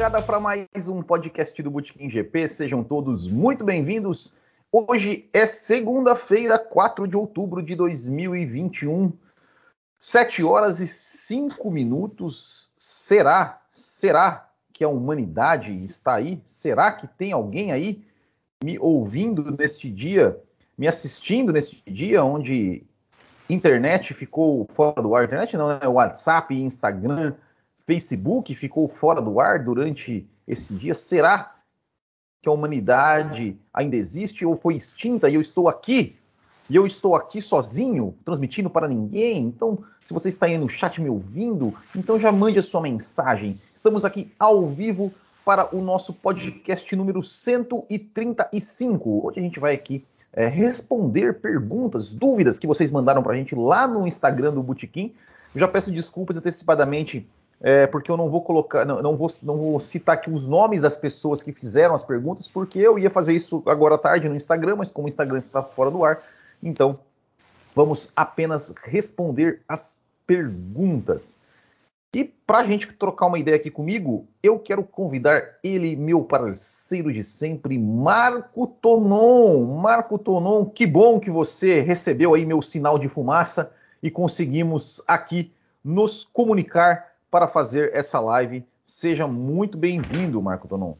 Largada para mais um podcast do Botequim GP, sejam todos muito bem-vindos. Hoje é segunda-feira, 4 de outubro de 2021, 7 horas e 5 minutos. Será, será que a humanidade está aí? Será que tem alguém aí me ouvindo neste dia, me assistindo neste dia onde internet ficou fora do ar? Internet não, né? WhatsApp, Instagram, Facebook ficou fora do ar durante esse dia? Será que a humanidade ainda existe ou foi extinta e eu estou aqui? E eu estou aqui sozinho, transmitindo para ninguém. Então, se você está aí no chat me ouvindo, então já mande a sua mensagem. Estamos aqui ao vivo para o nosso podcast número 135, onde a gente vai aqui é, responder perguntas, dúvidas que vocês mandaram para a gente lá no Instagram do Botequim. Já peço desculpas antecipadamente é, porque eu não vou colocar, não, não, vou, não vou citar aqui os nomes das pessoas que fizeram as perguntas, porque eu ia fazer isso agora à tarde no Instagram, mas como o Instagram está fora do ar, então vamos apenas responder as perguntas. E para a gente trocar uma ideia aqui comigo, eu quero convidar ele, meu parceiro de sempre, Marco Tonon. Marco Tonon, que bom que você recebeu aí meu sinal de fumaça e conseguimos aqui nos comunicar para fazer essa live. Seja muito bem-vindo, Marco Tonon.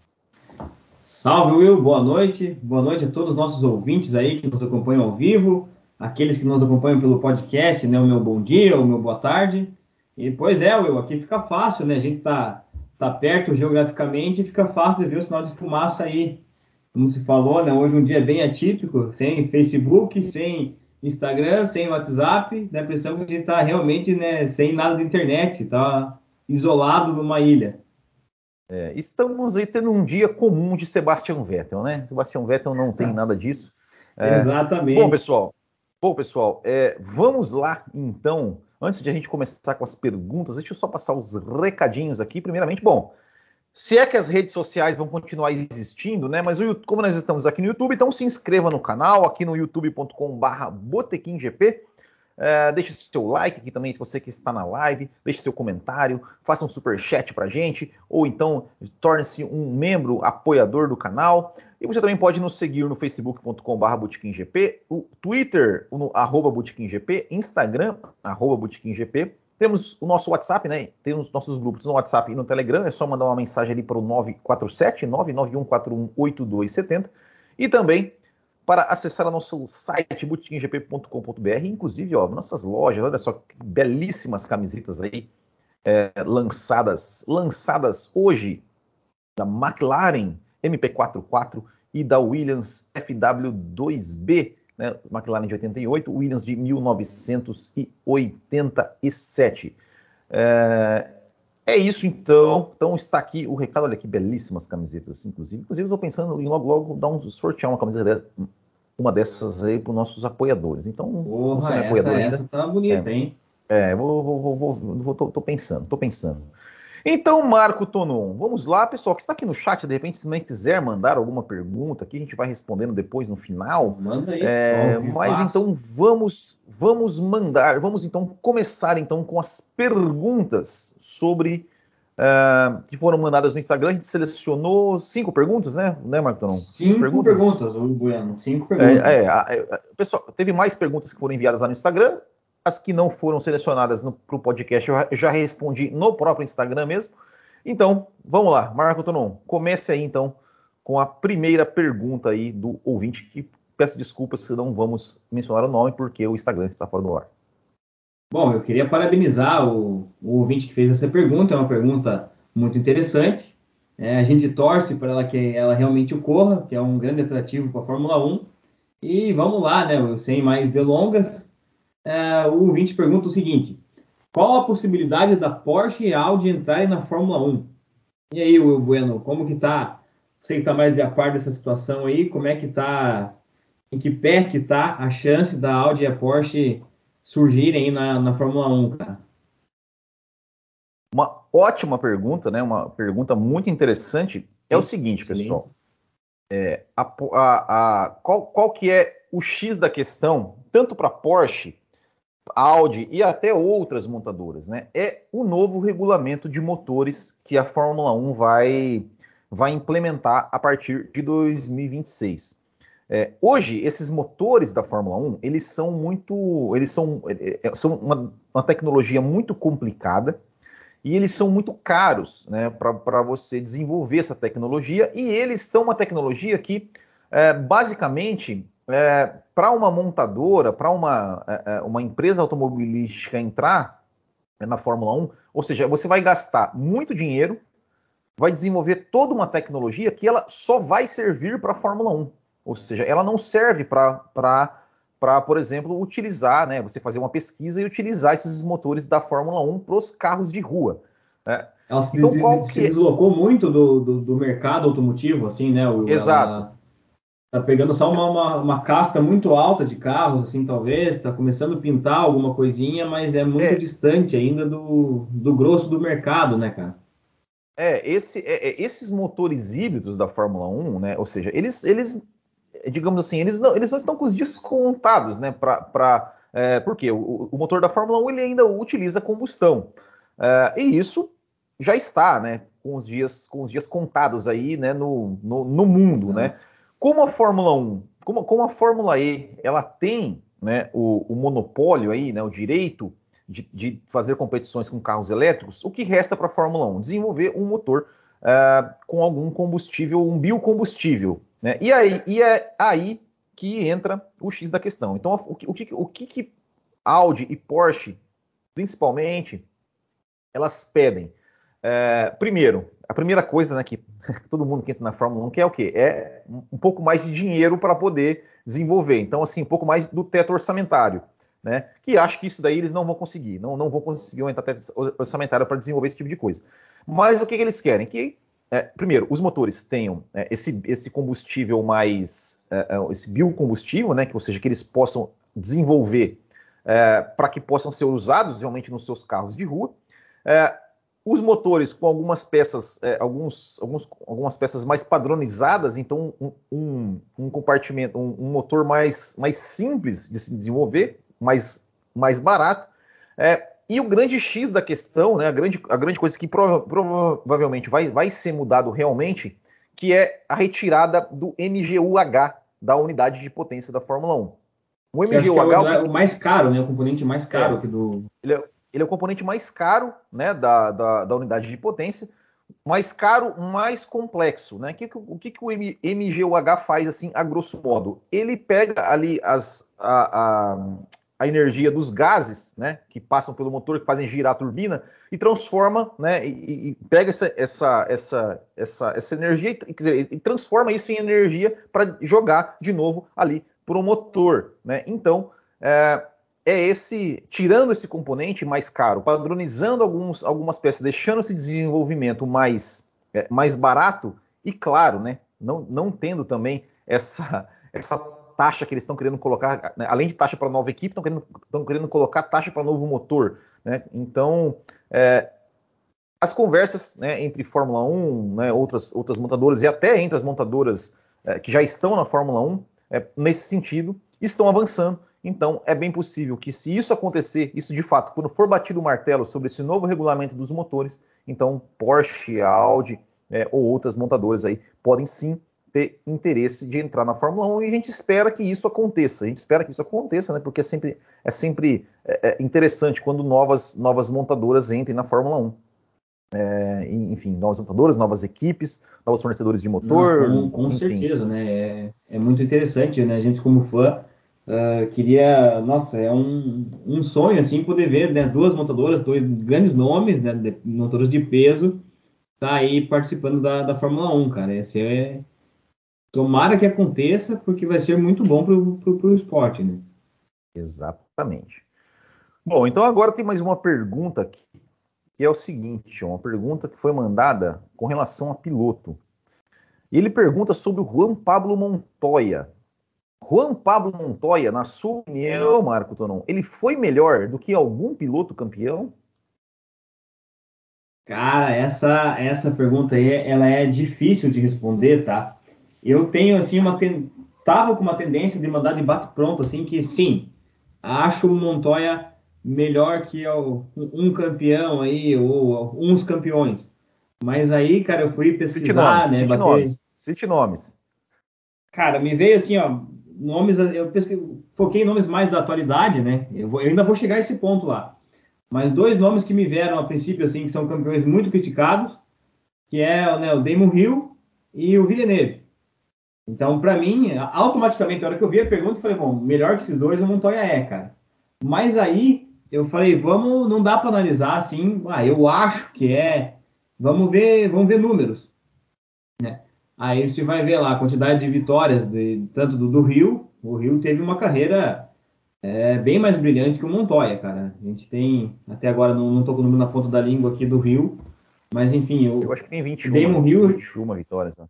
Salve, Will. Boa noite. Boa noite a todos os nossos ouvintes aí que nos acompanham ao vivo, aqueles que nos acompanham pelo podcast, né? O meu bom dia, o meu boa tarde. E pois é, Will, aqui fica fácil, né? A gente tá, tá perto geograficamente e fica fácil de ver o sinal de fumaça aí. Como se falou, né? Hoje um dia bem atípico, sem Facebook, sem Instagram, sem WhatsApp, dá a impressão que a gente tá realmente, né, sem nada de internet, tá isolado numa ilha. É, estamos aí tendo um dia comum de Sebastian Vettel, né? Sebastian Vettel não tem nada disso. É, Exatamente. Bom, pessoal, bom, pessoal, é, vamos lá então. Antes de a gente começar com as perguntas, deixa eu só passar os recadinhos aqui. Primeiramente, bom, se é que as redes sociais vão continuar existindo, né? Mas o, como nós estamos aqui no YouTube, então se inscreva no canal, aqui no youtube.com/botequimgp. Uh, deixe seu like aqui também, se você que está na live, deixe seu comentário, faça um super chat para gente, ou então torne-se um membro apoiador do canal. E você também pode nos seguir no facebook.com.br botequimgp, o Twitter, no arroba botequimgp, Instagram, arroba botequimgp. Temos o nosso WhatsApp, né? Temos nossos grupos no WhatsApp e no Telegram. É só mandar uma mensagem ali para o 947 991418270. E também para acessar o nosso site botequimgp.com.br, inclusive, ó, nossas lojas, olha só, belíssimas camisetas aí é, lançadas, lançadas hoje da McLaren MP44 e da Williams FW2B, né, McLaren de 88, Williams de 1987. É, é isso então. Então está aqui o recado. Olha que belíssimas camisetas, inclusive. Inclusive, estou pensando em logo, logo dar um sortear uma camiseta uma dessas aí para os nossos apoiadores. Então, Porra, você não é apoiador essa, ainda. Essa tá bonita, é, hein? É, vou, vou, vou, vou tô, tô, pensando, tô pensando. Então, Marco Tonon, vamos lá, pessoal, que está aqui no chat, de repente, se também quiser mandar alguma pergunta, aqui a gente vai respondendo depois no final. Manda aí. É, mas fácil. então vamos, vamos mandar, vamos então começar então com as perguntas sobre uh, que foram mandadas no Instagram. A gente selecionou cinco perguntas, né, né Marco Tonon? Cinco, cinco perguntas, perguntas o Bueno. Cinco perguntas. É, é, pessoal, teve mais perguntas que foram enviadas lá no Instagram. As que não foram selecionadas para o podcast eu já respondi no próprio Instagram mesmo. Então, vamos lá, Marco Tonon, comece aí então com a primeira pergunta aí do ouvinte, que peço desculpas se não vamos mencionar o nome, porque o Instagram está fora do ar. Bom, eu queria parabenizar o, o ouvinte que fez essa pergunta, é uma pergunta muito interessante. É, a gente torce para ela que ela realmente ocorra, que é um grande atrativo para a Fórmula 1. E vamos lá, né? Sem mais delongas, é, o ouvinte pergunta o seguinte: qual a possibilidade da Porsche e Audi entrarem na Fórmula 1? E aí, Will Bueno, como que tá? Você que está mais de a par dessa situação aí, como é que tá? Em que pé que tá a chance da Audi e a Porsche surgirem aí na, na Fórmula 1, cara? Uma ótima pergunta, né? Uma pergunta muito interessante. É o seguinte, pessoal. É, a, a, a, qual, qual que é o X da questão, tanto para a Porsche Audi e até outras montadoras, né? É o novo regulamento de motores que a Fórmula 1 vai, vai implementar a partir de 2026. É, hoje, esses motores da Fórmula 1, eles são muito. Eles são, é, é, são uma, uma tecnologia muito complicada e eles são muito caros né, para você desenvolver essa tecnologia, e eles são uma tecnologia que, é, basicamente, é, para uma montadora, para uma, é, é, uma empresa automobilística entrar na Fórmula 1, ou seja, você vai gastar muito dinheiro, vai desenvolver toda uma tecnologia que ela só vai servir para a Fórmula 1. Ou seja, ela não serve para, por exemplo, utilizar, né, você fazer uma pesquisa e utilizar esses motores da Fórmula 1 para os carros de rua. Né? Ela se, então, qual se que... deslocou muito do, do, do, mercado automotivo, assim, né? Exato. Ela tá pegando só uma, uma, uma, casta muito alta de carros, assim, talvez, está começando a pintar alguma coisinha, mas é muito é. distante ainda do, do grosso do mercado, né, cara? É, esse, é, é esses motores híbridos da Fórmula 1, né? Ou seja, eles, eles digamos assim, eles não, eles não estão com os descontados, né? Para é, porque o, o, motor da Fórmula 1 ele ainda utiliza combustão. É, e isso já está, né? Com os dias, com os dias contados aí, né? No, no, no mundo, né? Como a Fórmula 1, como, como a Fórmula E, ela tem né, o, o monopólio aí, né? O direito de, de, fazer competições com carros elétricos, o que resta para a Fórmula 1? Desenvolver um motor uh, com algum combustível, um biocombustível, né? E, aí, e é aí que entra o X da questão. Então, o que, o que, o que Audi e Porsche, principalmente, elas pedem? É, primeiro, a primeira coisa né, que todo mundo que entra na Fórmula 1 quer é o quê? É um pouco mais de dinheiro para poder desenvolver. Então, assim, um pouco mais do teto orçamentário. Né? Que acho que isso daí eles não vão conseguir. Não, não vão conseguir aumentar teto orçamentário para desenvolver esse tipo de coisa. Mas o que, que eles querem? Que é, primeiro, os motores tenham é, esse, esse, combustível mais, é, é, esse biocombustível, né, que, ou seja, que eles possam desenvolver é, para que possam ser usados realmente nos seus carros de rua. É, os motores com algumas peças, alguns, alguns, algumas peças mais padronizadas, então um, um, um compartimento, um, um, motor mais, mais simples de se desenvolver, mais, mais barato. É, e o grande X da questão, né, a, grande, a grande coisa que prova, provavelmente vai, vai ser mudado realmente, que é a retirada do MGUH da unidade de potência da Fórmula 1. O MGUH é o, o, mais caro, né, o componente mais caro é, do. Ele é, ele é, o componente mais caro né, da, da, da, unidade de potência, mais caro, mais complexo. Né? Que, o que, que o MGUH faz assim, a grosso modo? Ele pega ali as, a, a a energia dos gases, né, que passam pelo motor, que fazem girar a turbina, e transforma, né, e, e pega essa, essa, essa, essa, essa energia, quer dizer, e transforma isso em energia para jogar de novo ali para o motor, né? Então, é, é, esse, tirando esse componente mais caro, padronizando alguns, algumas peças, deixando esse desenvolvimento mais, é, mais barato, e claro, né, não, não tendo também essa, essa taxa que eles estão querendo colocar, né, além de taxa para nova equipe, estão querendo, querendo colocar taxa para novo motor. Né? Então, é, as conversas né, entre Fórmula 1, né, outras, outras montadoras e até entre as montadoras é, que já estão na Fórmula 1, é, nesse sentido, estão avançando. Então, é bem possível que, se isso acontecer, isso de fato, quando for batido o martelo sobre esse novo regulamento dos motores, então Porsche, Audi é, ou outras montadoras aí podem sim ter interesse de entrar na Fórmula 1 e a gente espera que isso aconteça. A gente espera que isso aconteça, né? Porque é sempre, é sempre é, é interessante quando novas, novas montadoras entrem na Fórmula 1. É, enfim, novas montadoras, novas equipes, novos fornecedores de motor. Não, com, com certeza, né? É, é, muito interessante, né? A gente como fã uh, queria, nossa, é um, um sonho assim poder ver né, duas montadoras, dois grandes nomes, né? De, motoras de peso, tá aí participando da, da Fórmula 1, cara. Esse é Tomara que aconteça, porque vai ser muito bom para o esporte, né? Exatamente. Bom, então agora tem mais uma pergunta aqui, que é o seguinte: uma pergunta que foi mandada com relação a piloto. E ele pergunta sobre o Juan Pablo Montoya. Juan Pablo Montoya, na sua opinião, Marco Tonon, ele foi melhor do que algum piloto campeão? Cara, essa, essa pergunta aí, ela é difícil de responder, tá? Eu tenho assim uma tava com uma tendência de mandar de bate pronto assim que sim, acho o Montoya melhor que um campeão aí, ou uns campeões. Mas aí, cara, eu fui pesquisar, cite nomes, né? Cite bater... nomes, cite nomes. Cara, me veio assim, ó, nomes, eu pesquei, foquei em nomes mais da atualidade, né? Eu, vou, eu, ainda vou chegar a esse ponto lá. Mas dois nomes que me vieram a princípio, assim, que são campeões muito criticados, que é né, o Damon Hill e o Villeneuve. Então, para mim, automaticamente, na hora que eu vi a pergunta, eu falei, bom, melhor que esses dois o Montoya é, cara. Mas aí, eu falei, vamos, não dá para analisar assim, ah, eu acho que é, vamos ver, vamos ver números, né? Aí você vai ver lá a quantidade de vitórias, de, tanto do, do Rio, o Rio teve uma carreira é, bem mais brilhante que o Montoya, cara. A gente tem, até agora não, não tô com o número na ponta da língua aqui do Rio, mas enfim. O, eu acho que tem 21, Damon Hill, 21 vitórias. Né?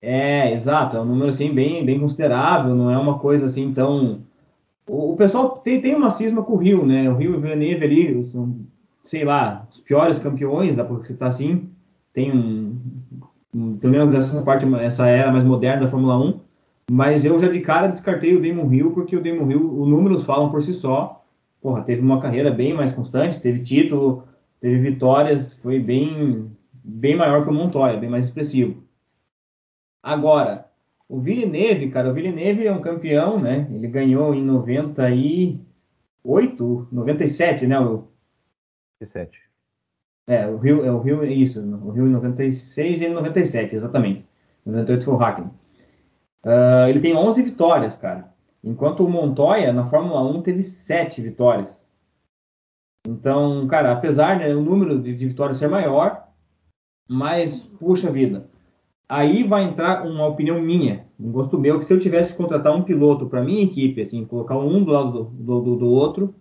É, exato, é um número assim bem, bem considerável, não é uma coisa assim tão. O, o pessoal tem, tem uma cisma com o Rio, né? O Rio e o Villeneuve ali são, sei lá, os piores campeões, dá pra citar assim. Tem um. um pelo menos essa parte, essa era mais moderna da Fórmula 1. Mas eu já de cara descartei o Damon Hill, porque o Damon Hill, os números falam por si só. Porra, teve uma carreira bem mais constante, teve título, teve vitórias, foi bem, bem maior que o Montoya, bem mais expressivo. Agora, o Villeneuve, cara, o Villeneuve é um campeão, né? Ele ganhou em 98, 97, né? O... 97. É, o Rio, é o Rio, isso, o Rio em 96 e em 97, exatamente. 98 foi o Hackney. Uh, ele tem 11 vitórias, cara. Enquanto o Montoya, na Fórmula 1, teve 7 vitórias. Então, cara, apesar né, o número de, de vitórias ser maior, mas, puxa vida, aí vai entrar uma opinião minha, um gosto meu, que se eu tivesse que contratar um piloto para minha equipe, assim, colocar um do lado do, do, do outro,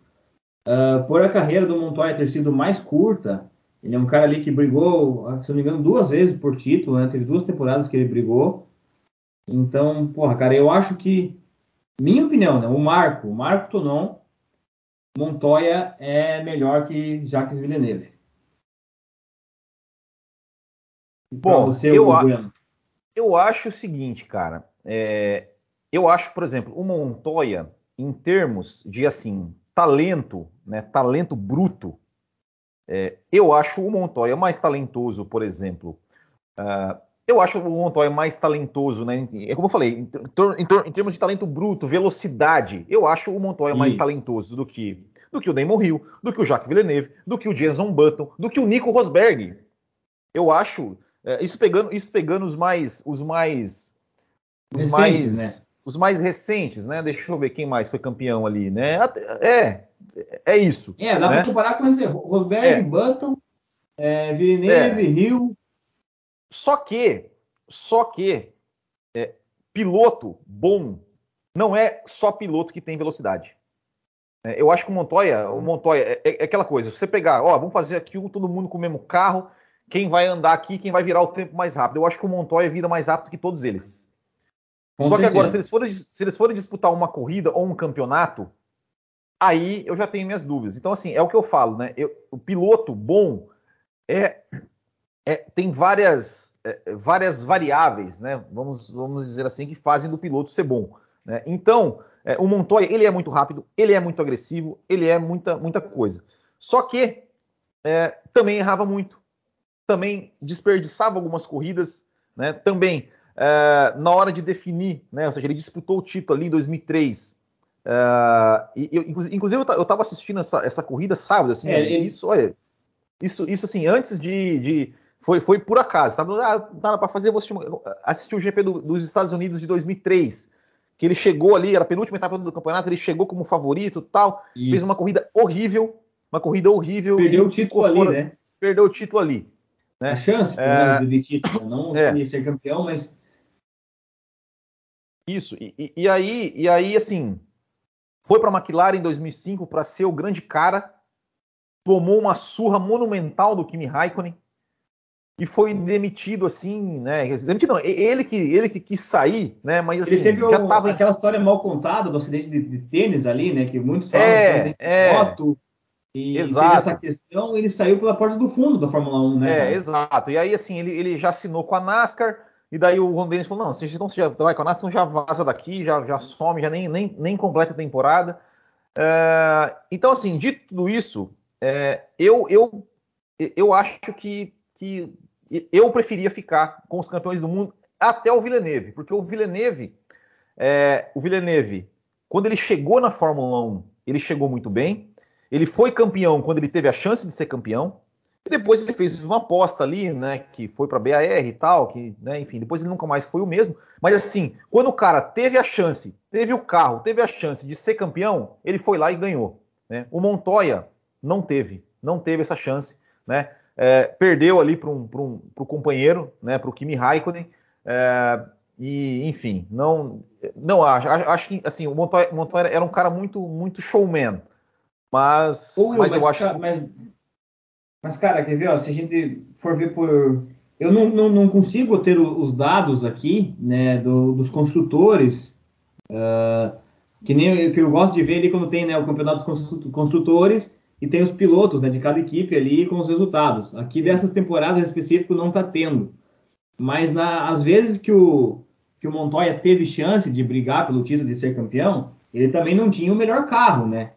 uh, por a carreira do Montoya ter sido mais curta, ele é um cara ali que brigou, se não me engano, duas vezes por título, né? Teve duas temporadas que ele brigou. Então, porra, cara, eu acho que, minha opinião, né? O Marco, o Marco Tonon, Montoya é melhor que Jacques Villeneuve. Bom, você, eu, a, eu acho o seguinte, cara. É, eu acho, por exemplo, o Montoya, em termos de assim talento, né, talento bruto, é, eu acho o Montoya mais talentoso, por exemplo, uh, eu acho o Montoya mais talentoso, né? É como eu falei, em, em, em, termos de talento bruto, velocidade, eu acho o Montoya mais talentoso do que do que o Damon Hill, do que o Jacques Villeneuve, do que o Jason Button, do que o Nico Rosberg. Eu acho é, isso pegando isso pegando os mais os mais os recentes, mais né? os mais recentes, né? Deixa eu ver quem mais foi campeão ali, né? É é isso. É, dá né? para comparar com esse Rosberg, é. Button, é, Villeneuve, é. Hill. Só que, só que, é, piloto bom não é só piloto que tem velocidade. É, eu acho que o Montoya, o Montoya é, é, aquela coisa. Se você pegar, ó, vamos fazer aqui todo mundo com o mesmo carro, quem vai andar aqui, quem vai virar o tempo mais rápido. Eu acho que o Montoya vira mais rápido que todos eles. Com Só certeza. que agora, se eles, forem, se eles forem disputar uma corrida ou um campeonato, aí eu já tenho minhas dúvidas. Então, assim, é o que eu falo, né? Eu, o piloto bom é é, tem várias, é, várias variáveis, né? Vamos, vamos dizer assim, que fazem do piloto ser bom. Né? Então, é, o Montoya ele é muito rápido, ele é muito agressivo, ele é muita, muita coisa. Só que é, também errava muito, também desperdiçava algumas corridas, né? Também é, na hora de definir, né? Ou seja, ele disputou o título ali em 2003. É, e eu, inclusive eu estava assistindo essa, essa corrida sábado, assim, é, ele... isso, olha, isso, isso assim, antes de, de foi, foi por acaso. Tava, ah, nada para fazer, vou assistir, assistir o GP do, dos Estados Unidos de 2003. Que ele chegou ali, era a penúltima etapa do campeonato, ele chegou como favorito tal. Isso. Fez uma corrida horrível. Uma corrida horrível. Perdeu o título ali, fora, né? Perdeu o título ali. Né? A chance, é, de título. Não é. ser campeão, mas. Isso. E, e, aí, e aí, assim, foi para a McLaren em 2005 para ser o grande cara. Tomou uma surra monumental do Kimi Raikkonen e foi demitido assim, né? Demitido não, ele que ele que quis sair, né? Mas assim, ele teve já tava... aquela história mal contada do acidente de, de tênis ali, né? Que muitos falam é, é, moto. E exato. essa questão, ele saiu pela porta do fundo da Fórmula 1, né? É, cara? exato. E aí, assim, ele, ele já assinou com a NASCAR, e daí o Ron Dennis falou: não, então você já vai com a NASCAR, então já vaza daqui, já, já some, já nem, nem, nem completa a temporada. É, então, assim, de tudo isso, é, eu, eu, eu acho que, que eu preferia ficar com os campeões do mundo até o Villeneuve, porque o Villeneuve, é, o Villeneuve, quando ele chegou na Fórmula 1, ele chegou muito bem. Ele foi campeão quando ele teve a chance de ser campeão. E depois ele fez uma aposta ali, né, que foi para BAR e tal, que, né, enfim, depois ele nunca mais foi o mesmo. Mas assim, quando o cara teve a chance, teve o carro, teve a chance de ser campeão, ele foi lá e ganhou. Né? O Montoya não teve, não teve essa chance, né? É, perdeu ali para um, um, o companheiro, né, para o Kimi Raikkonen. É, e, enfim, não, não acho. Acho que assim, o Montoya, Montoya era um cara muito, muito showman. Mas, mas, mas eu acho. Mas, mas, cara, quer ver? Ó, se a gente for ver por. Eu não, não, não consigo ter os dados aqui, né, do, dos construtores. Uh, que nem que eu gosto de ver ali quando tem né, o campeonato dos construtores e tem os pilotos né, de cada equipe ali com os resultados. Aqui dessas temporadas específicas não está tendo. Mas na, às vezes que o, que o Montoya teve chance de brigar pelo título de ser campeão, ele também não tinha o melhor carro, né?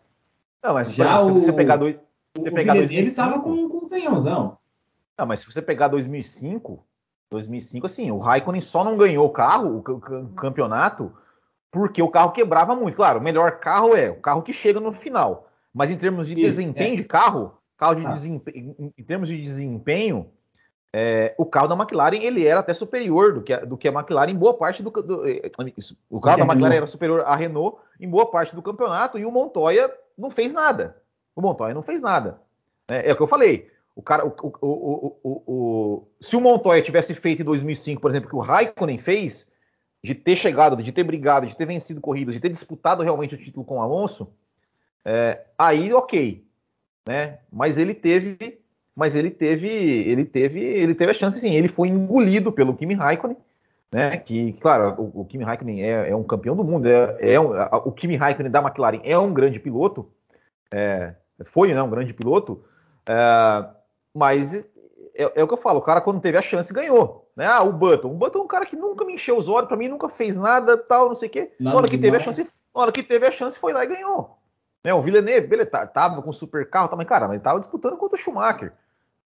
Não, mas Já exemplo, se você pegar dois, você o pegar 2005, ele estava com, com um canhãozão. Não, mas se você pegar 2005, 2005 assim, o Raikkonen só não ganhou o carro, o campeonato, porque o carro quebrava muito. Claro, o melhor carro é o carro que chega no final. Mas em termos de Isso, desempenho é. de carro, carro de ah. desempenho, em termos de desempenho, é, o carro da McLaren ele era até superior do que, a, do que a McLaren em boa parte do, do é, isso, o carro da McLaren era superior à Renault em boa parte do campeonato e o Montoya não fez nada. O Montoya não fez nada. É, é o que eu falei. O cara, o, o, o, se o Montoya tivesse feito em 2005, por exemplo, que o Raikkonen fez, de ter chegado, de ter brigado, de ter vencido corridas, de ter disputado realmente o título com o Alonso, é, aí ok, né? Mas ele teve, mas ele teve, ele teve, ele teve a chance, sim. Ele foi engolido pelo Kimi Raikkonen, né? Que, claro, o, o Kimi Raikkonen é, é, um campeão do mundo, é, é um, a, o Kimi Raikkonen da McLaren é um grande piloto, é, foi, né? Um grande piloto, é, mas é, é, o que eu falo, o cara quando teve a chance ganhou, né? Ah, o Button, o Button é um cara que nunca me encheu os olhos, para mim nunca fez nada, tal, não sei o quê. Na hora que teve a chance, na hora que teve a chance foi lá e ganhou. Né, o Villeneuve, ele tava com super carro cara, mas ele tava disputando contra o Schumacher.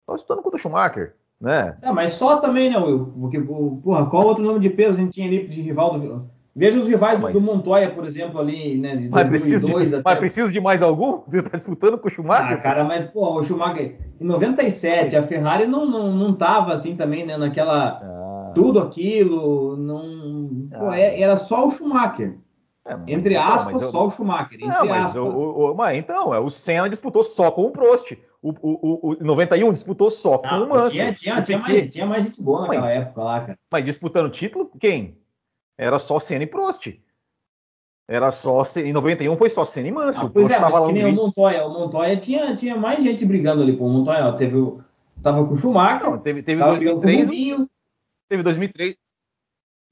Tava disputando contra o Schumacher, né? É, mas só também, né, Will? Porque, porra, qual outro nome de peso a gente tinha ali de rival do. Veja os rivais mas... do Montoya, por exemplo, ali, né? De mas, precisa de, até... mas precisa de mais algum? Você tá disputando com o Schumacher? Ah, cara, mas, pô, o Schumacher. Em 97, mas... a Ferrari não, não, não tava assim também, né? Naquela. Ah. Tudo aquilo. Não. Ah, pô, é, era só o Schumacher. É, entre então, aspas, eu... só o Schumacher. Entre não, mas, o, o, mas então, é, o Senna disputou só com o Prost. O, o, o 91 disputou só com o Mansell. Tinha, tinha, tinha, mais, tinha mais gente boa naquela mas, época lá, cara. Mas disputando título, quem? Era só Senna e Prost. Era só. Em 91 foi só Senna e Mansell. Ah, o Prost é, tava lá no o Montoya. O Montoya tinha, tinha mais gente brigando ali. Pô. O Montoya ó, teve, tava com o Schumacher. Não, teve, teve 2003. Teve 2003.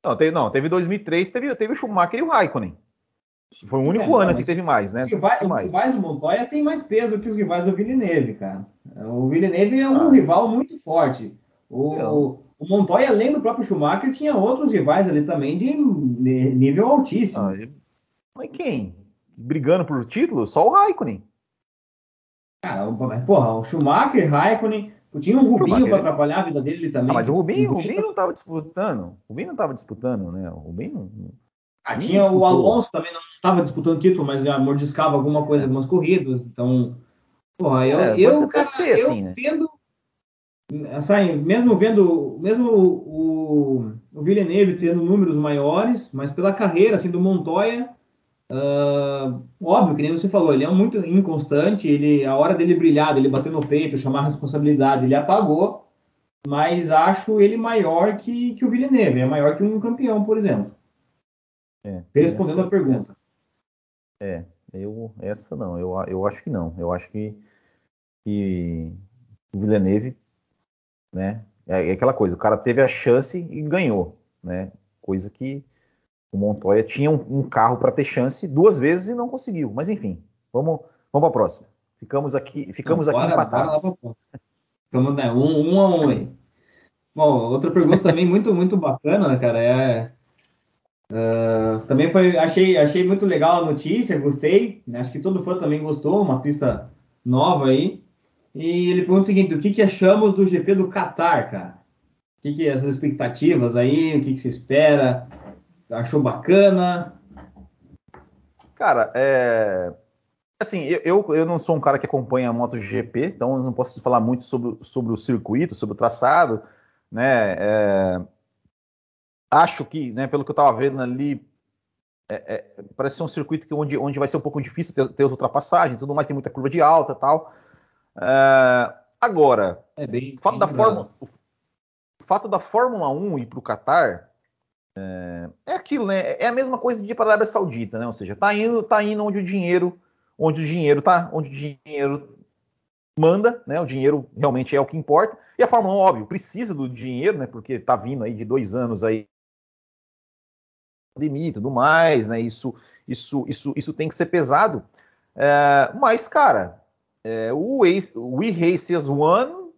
Não, teve, não, teve 2003, teve, teve o Schumacher e o Raikkonen. Foi o único é, ano assim que teve mais, né? Os rivais, mais. os rivais do Montoya tem mais peso que os rivais do Villeneuve, cara. O Villeneuve é um ah. rival muito forte. O, o, o, Montoya, além do próprio Schumacher, tinha outros rivais ali também de, de nível altíssimo. Ah, mas quem? Brigando por título? Só o Raikkonen. Cara, porra, o Schumacher, Raikkonen, tinha um Rubinho para atrapalhar a vida dele também. Ah, mas o Rubinho, o Rubinho não estava disputando. O Rubinho não estava disputando, né? O Rubinho não. Ah, tinha disputou. o Alonso também, não estava disputando título, mas já mordiscava alguma coisa, algumas corridas. Então, porra, eu, é, eu, cara, ser eu assim, né? vendo, assim, mesmo vendo, mesmo o, o Villeneuve tendo números maiores, mas pela carreira assim do Montoya, uh, óbvio que nem você falou, ele é muito inconstante. Ele, a hora dele brilhar, dele bater no peito, chamar a responsabilidade, ele apagou. Mas acho ele maior que, que o Villeneuve, é maior que um campeão, por exemplo. É, Respondendo essa, a pergunta. É, eu, essa não, eu, eu acho que não. Eu acho que, que o Villeneuve, né, é, é aquela coisa, o cara teve a chance e ganhou, né, coisa que o Montoya tinha um, um carro para ter chance duas vezes e não conseguiu. Mas enfim, vamos, vamos para a próxima. Ficamos aqui, ficamos aqui bora, empatados. Bora né, um, um a um aí. Bom, outra pergunta também muito, muito bacana, né, cara, é Uh, também foi, achei, achei muito legal a notícia, gostei. Né? Acho que todo fã também gostou, uma pista nova aí. E ele pergunta o seguinte: o que, que achamos do GP do Qatar, cara? O que, que as expectativas aí? O que, que se espera? Achou bacana? Cara, é... assim, eu, eu não sou um cara que acompanha a MotoGP, então eu não posso falar muito sobre, sobre o circuito, sobre o traçado, né? É... Acho que, né, pelo que eu estava vendo ali, é, é, parece ser um circuito que onde, onde vai ser um pouco difícil ter, ter as ultrapassagens, tudo mais tem muita curva de alta e tal. É, agora, é bem, o, fato da Fórmula, o, fato da Fórmula 1 ir para o Qatar é, é, aquilo, né? É a mesma coisa de ir para a Arábia Saudita, né? Ou seja, tá indo, tá indo onde o dinheiro, onde o dinheiro tá, onde o dinheiro manda, né? O dinheiro realmente é o que importa. E a Fórmula 1, óbvio, precisa do dinheiro, né? Porque tá vindo aí de dois anos aí pandemia e tudo mais, né? Isso, isso, isso, isso tem que ser pesado. É, mas, cara, é, o, Ace, o We Race as One,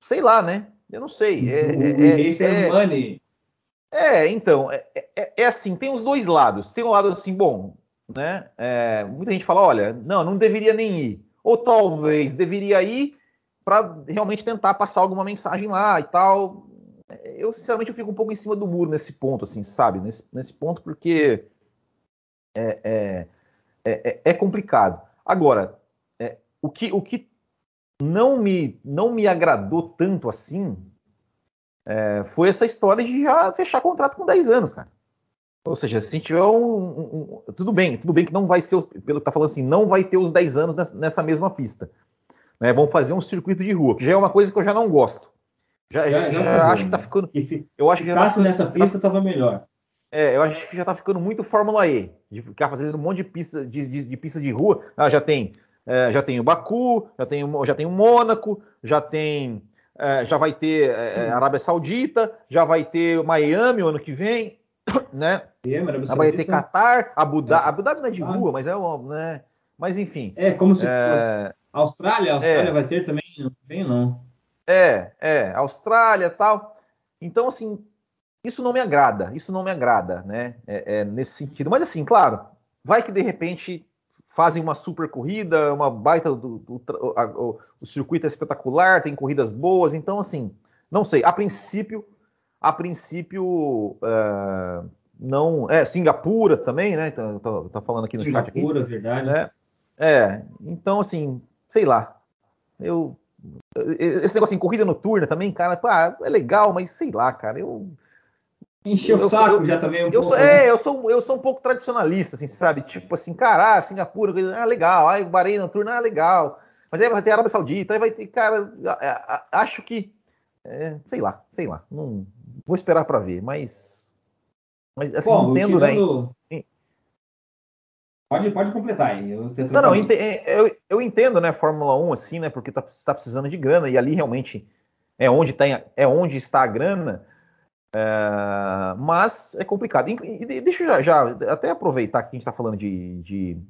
sei lá, né? Eu não sei. É, o é, We Race é, Money. É, então, é, é, é, assim, tem os dois lados. Tem um lado assim, bom, né? É, muita gente fala, olha, não, não deveria nem ir. Ou talvez deveria ir para realmente tentar passar alguma mensagem lá e tal. Eu, sinceramente, eu fico um pouco em cima do muro nesse ponto, assim, sabe? Nesse, nesse ponto, porque é, é, é complicado. Agora, o que, o que não, me, não me agradou tanto assim é, foi essa história de já fechar contrato com 10 anos, cara. Ou seja, se tiver um, um, um, Tudo bem, tudo bem que não vai ser, pelo que tá falando assim, não vai ter os 10 anos nessa, nessa mesma pista. Né? Vão fazer um circuito de rua, que já é uma coisa que eu já não gosto. Já, já, já, já acho que tá ficando. Eu acho que já tá ficando, nessa pista tava melhor. É, eu acho que já tá ficando muito Fórmula E, de ficar fazendo um monte de pista de, de, de pista de rua. Ah, já tem é, já tem o Baku, já tem, já tem o Mônaco, já tem. É, já vai ter é, é Arábia Saudita, já vai ter Miami o ano que vem, né? já vai ter Qatar, Abu Dhabi, é. Abu Dhabi não é de rua, mas é o, né? Mas enfim. É como se é... Austrália, Austrália vai ter também, não vem não. É, é, Austrália tal. Então assim, isso não me agrada, isso não me agrada, né? É, é, nesse sentido. Mas assim, claro, vai que de repente fazem uma super corrida, uma baita do, do a, o, o, circuito é espetacular, tem corridas boas, então assim, não sei. A princípio, a princípio uh, não é Singapura também, né? Tá, tá, tá falando aqui no Singapura, chat aqui. Singapura, verdade. Né? É, então assim, sei lá. Eu esse negócio em corrida noturna também, cara, pá, é legal, mas sei lá, cara, eu Encheu o saco eu, já também um eu. Sou, né? É, eu sou, eu sou um pouco tradicionalista, assim, sabe? Tipo assim, cara, ah, Singapura, ah, legal. Aí o Bahrein noturno, ah, legal. Mas aí vai ter Arábia Saudita, aí vai ter, cara, acho que, é, sei lá, sei lá. Não, vou esperar para ver, mas, mas assim, Bom, entendo, tirando... né? Pode, pode completar aí. Eu não, não, eu, eu, entendo, né, Fórmula 1, assim, né, porque tá, tá precisando de grana, e ali realmente é onde, tem, é onde está a grana, é, mas é complicado. E, e deixa eu já, já, até aproveitar que a gente está falando de, de,